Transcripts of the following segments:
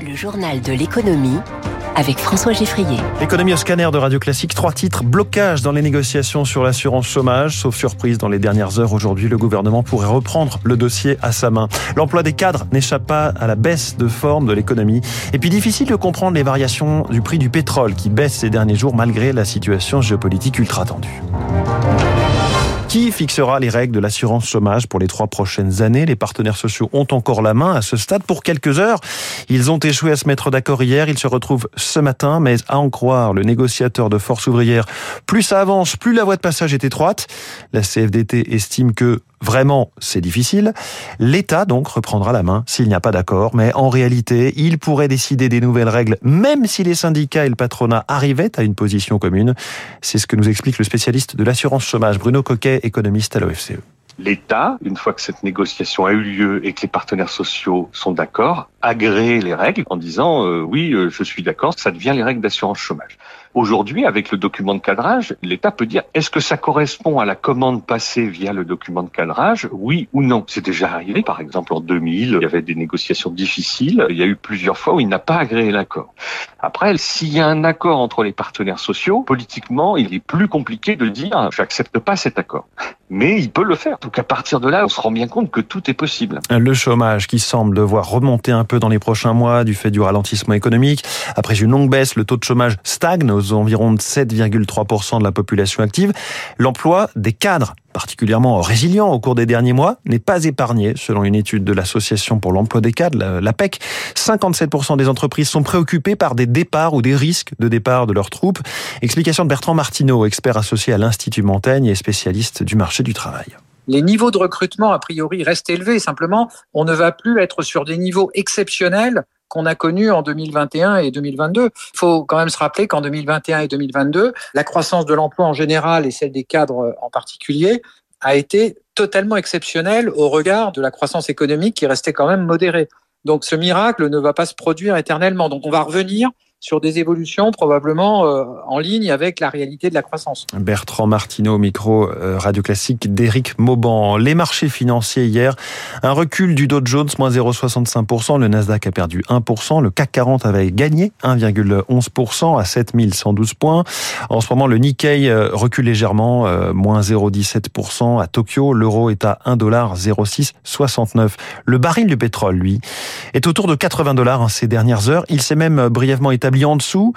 Le journal de l'économie avec François Geffrier. Économie au scanner de Radio Classique, trois titres. Blocage dans les négociations sur l'assurance chômage. Sauf surprise, dans les dernières heures, aujourd'hui, le gouvernement pourrait reprendre le dossier à sa main. L'emploi des cadres n'échappe pas à la baisse de forme de l'économie. Et puis difficile de comprendre les variations du prix du pétrole qui baisse ces derniers jours malgré la situation géopolitique ultra tendue. Qui fixera les règles de l'assurance chômage pour les trois prochaines années? Les partenaires sociaux ont encore la main à ce stade pour quelques heures. Ils ont échoué à se mettre d'accord hier. Ils se retrouvent ce matin, mais à en croire le négociateur de force ouvrière, plus ça avance, plus la voie de passage est étroite. La CFDT estime que Vraiment, c'est difficile. L'État donc reprendra la main s'il n'y a pas d'accord, mais en réalité, il pourrait décider des nouvelles règles, même si les syndicats et le patronat arrivaient à une position commune. C'est ce que nous explique le spécialiste de l'assurance chômage, Bruno Coquet, économiste à l'OFCE. L'État, une fois que cette négociation a eu lieu et que les partenaires sociaux sont d'accord, agrée les règles en disant euh, oui, euh, je suis d'accord, ça devient les règles d'assurance chômage. Aujourd'hui, avec le document de cadrage, l'État peut dire est-ce que ça correspond à la commande passée via le document de cadrage, oui ou non? C'est déjà arrivé, par exemple en 2000, il y avait des négociations difficiles, il y a eu plusieurs fois où il n'a pas agréé l'accord. Après, s'il y a un accord entre les partenaires sociaux, politiquement, il est plus compliqué de dire j'accepte pas cet accord. Mais il peut le faire. Donc à partir de là, on se rend bien compte que tout est possible. Le chômage qui semble devoir remonter un peu dans les prochains mois du fait du ralentissement économique. Après une longue baisse, le taux de chômage stagne environs de 7,3% de la population active. L'emploi des cadres particulièrement résilient au cours des derniers mois, n'est pas épargné, selon une étude de l'Association pour l'emploi des cadres, l'APEC. 57% des entreprises sont préoccupées par des départs ou des risques de départ de leurs troupes. Explication de Bertrand Martineau, expert associé à l'Institut Montaigne et spécialiste du marché du travail les niveaux de recrutement, a priori, restent élevés. Simplement, on ne va plus être sur des niveaux exceptionnels qu'on a connus en 2021 et 2022. Il faut quand même se rappeler qu'en 2021 et 2022, la croissance de l'emploi en général et celle des cadres en particulier a été totalement exceptionnelle au regard de la croissance économique qui restait quand même modérée. Donc ce miracle ne va pas se produire éternellement. Donc on va revenir sur des évolutions probablement euh, en ligne avec la réalité de la croissance. Bertrand Martineau, micro euh, radio classique d'Éric Mauban. Les marchés financiers hier, un recul du Dow Jones, moins 0,65%, le Nasdaq a perdu 1%, le CAC 40 avait gagné 1,11% à 7112 points. En ce moment, le Nikkei euh, recule légèrement, moins 0,17% à Tokyo, l'euro est à 1,0669. Le baril du pétrole, lui, est autour de 80 dollars hein, ces dernières heures. Il s'est même brièvement établi en dessous.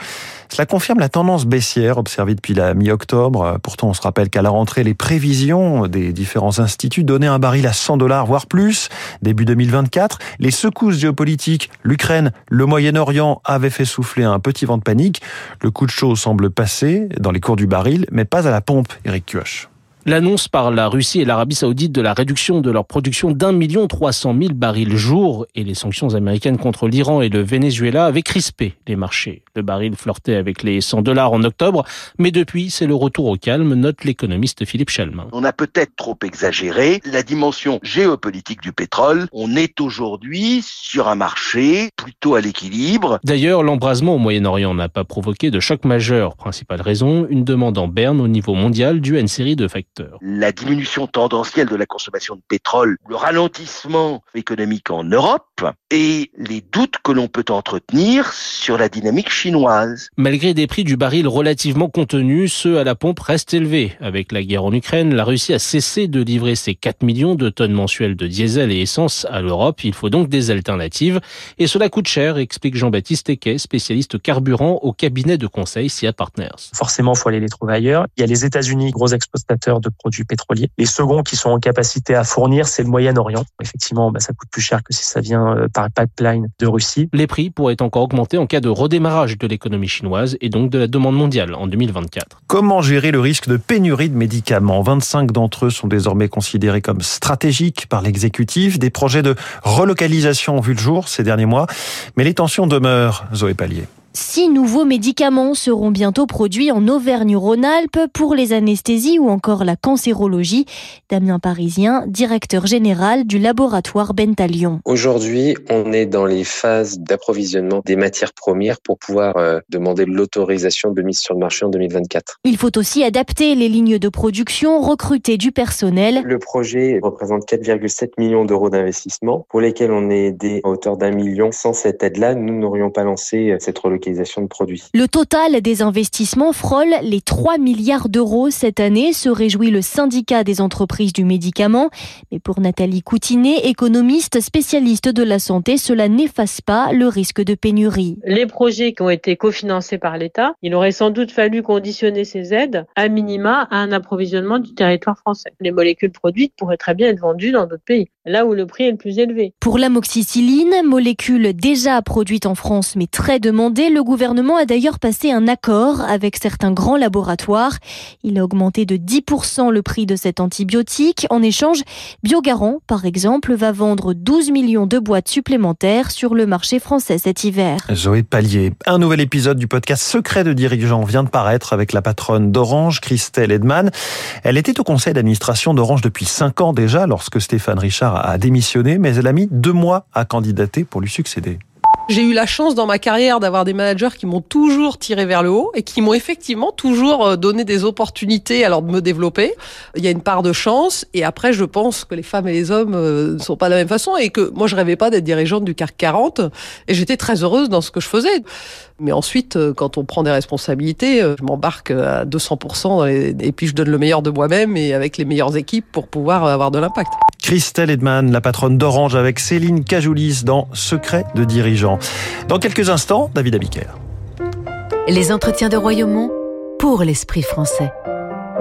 Cela confirme la tendance baissière observée depuis la mi-octobre. Pourtant, on se rappelle qu'à la rentrée, les prévisions des différents instituts donnaient un baril à 100 dollars, voire plus, début 2024. Les secousses géopolitiques, l'Ukraine, le Moyen-Orient avaient fait souffler un petit vent de panique. Le coup de chaud semble passer dans les cours du baril, mais pas à la pompe, Eric Kioch. L'annonce par la Russie et l'Arabie saoudite de la réduction de leur production d'un million trois cent mille barils jour et les sanctions américaines contre l'Iran et le Venezuela avaient crispé les marchés. Le baril flirtait avec les 100 dollars en octobre, mais depuis, c'est le retour au calme, note l'économiste Philippe Chalmin. On a peut-être trop exagéré la dimension géopolitique du pétrole. On est aujourd'hui sur un marché plutôt à l'équilibre. D'ailleurs, l'embrasement au Moyen-Orient n'a pas provoqué de choc majeur. Principale raison, une demande en berne au niveau mondial due à une série de facteurs la diminution tendancielle de la consommation de pétrole, le ralentissement économique en Europe et les doutes que l'on peut entretenir sur la dynamique chinoise. Malgré des prix du baril relativement contenus, ceux à la pompe restent élevés. Avec la guerre en Ukraine, la Russie a cessé de livrer ses 4 millions de tonnes mensuelles de diesel et essence à l'Europe. Il faut donc des alternatives. Et cela coûte cher, explique Jean-Baptiste Equet, spécialiste carburant au cabinet de conseil SIA Partners. Forcément, il faut aller les trouver ailleurs. Il y a les États-Unis, gros exportateurs de produits pétroliers. Les seconds qui sont en capacité à fournir, c'est le Moyen-Orient. Effectivement, bah, ça coûte plus cher que si ça vient euh, par pipeline de Russie. Les prix pourraient encore augmenter en cas de redémarrage de l'économie chinoise et donc de la demande mondiale en 2024. Comment gérer le risque de pénurie de médicaments? 25 d'entre eux sont désormais considérés comme stratégiques par l'exécutif. Des projets de relocalisation ont vu le jour ces derniers mois, mais les tensions demeurent, Zoé Pallier. Six nouveaux médicaments seront bientôt produits en Auvergne-Rhône-Alpes pour les anesthésies ou encore la cancérologie. Damien Parisien, directeur général du laboratoire Bentalion. Aujourd'hui, on est dans les phases d'approvisionnement des matières premières pour pouvoir euh, demander l'autorisation de mise sur le marché en 2024. Il faut aussi adapter les lignes de production, recruter du personnel. Le projet représente 4,7 millions d'euros d'investissement pour lesquels on est aidé à hauteur d'un million. Sans cette aide-là, nous n'aurions pas lancé cette relocalisation de produits. Le total des investissements frôle les 3 milliards d'euros cette année, se réjouit le syndicat des entreprises du médicament. Mais pour Nathalie Coutinet, économiste spécialiste de la santé, cela n'efface pas le risque de pénurie. Les projets qui ont été cofinancés par l'État, il aurait sans doute fallu conditionner ces aides à minima à un approvisionnement du territoire français. Les molécules produites pourraient très bien être vendues dans d'autres pays, là où le prix est le plus élevé. Pour l'amoxicilline, molécule déjà produite en France mais très demandée, le gouvernement a d'ailleurs passé un accord avec certains grands laboratoires. Il a augmenté de 10% le prix de cet antibiotique. En échange, Biogarant, par exemple, va vendre 12 millions de boîtes supplémentaires sur le marché français cet hiver. Zoé Pallier. Un nouvel épisode du podcast Secret de dirigeants vient de paraître avec la patronne d'Orange, Christelle Edman. Elle était au conseil d'administration d'Orange depuis 5 ans déjà lorsque Stéphane Richard a démissionné, mais elle a mis deux mois à candidater pour lui succéder. J'ai eu la chance dans ma carrière d'avoir des managers qui m'ont toujours tiré vers le haut et qui m'ont effectivement toujours euh, donné des opportunités alors de me développer. Il y a une part de chance et après je pense que les femmes et les hommes euh, ne sont pas de la même façon et que moi je rêvais pas d'être dirigeante du CAC 40 et j'étais très heureuse dans ce que je faisais. Mais ensuite, euh, quand on prend des responsabilités, je m'embarque à 200% et puis je donne le meilleur de moi-même et avec les meilleures équipes pour pouvoir avoir de l'impact. Christelle Edman, la patronne d'Orange avec Céline Cajoulis dans Secret de dirigeants. Dans quelques instants, David Abiker. Les entretiens de Royaumont pour l'esprit français.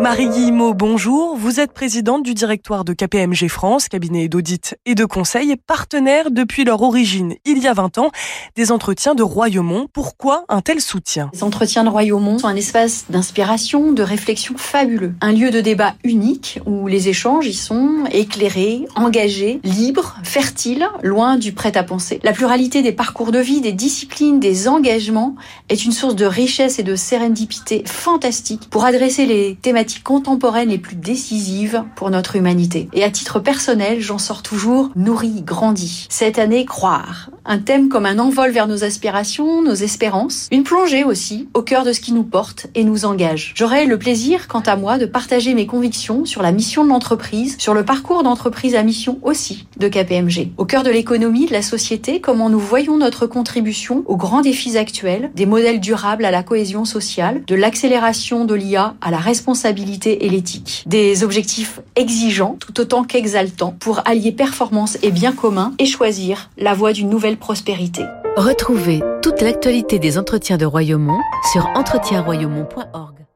Marie Guillemot, bonjour. Vous êtes présidente du directoire de KPMG France, cabinet d'audit et de conseil, partenaire depuis leur origine, il y a 20 ans, des entretiens de Royaumont. Pourquoi un tel soutien? Les entretiens de Royaumont sont un espace d'inspiration, de réflexion fabuleux. Un lieu de débat unique où les échanges y sont éclairés, engagés, libres, fertiles, loin du prêt-à-penser. La pluralité des parcours de vie, des disciplines, des engagements est une source de richesse et de sérendipité fantastique pour adresser les thématiques contemporaines les plus décisives pour notre humanité. Et à titre personnel, j'en sors toujours nourri, grandi. Cette année, croire. Un thème comme un envol vers nos aspirations, nos espérances. Une plongée aussi au cœur de ce qui nous porte et nous engage. J'aurai le plaisir, quant à moi, de partager mes convictions sur la mission de l'entreprise, sur le parcours d'entreprise à mission aussi de KPMG. Au cœur de l'économie, de la société, comment nous voyons notre contribution aux grands défis actuels, des modèles durables à la cohésion sociale, de l'accélération de l'IA à la responsabilité et l'éthique. Des objectifs exigeants tout autant qu'exaltants pour allier performance et bien commun et choisir la voie d'une nouvelle prospérité. Retrouvez toute l'actualité des entretiens de Royaumont sur entretienroyaumont.org.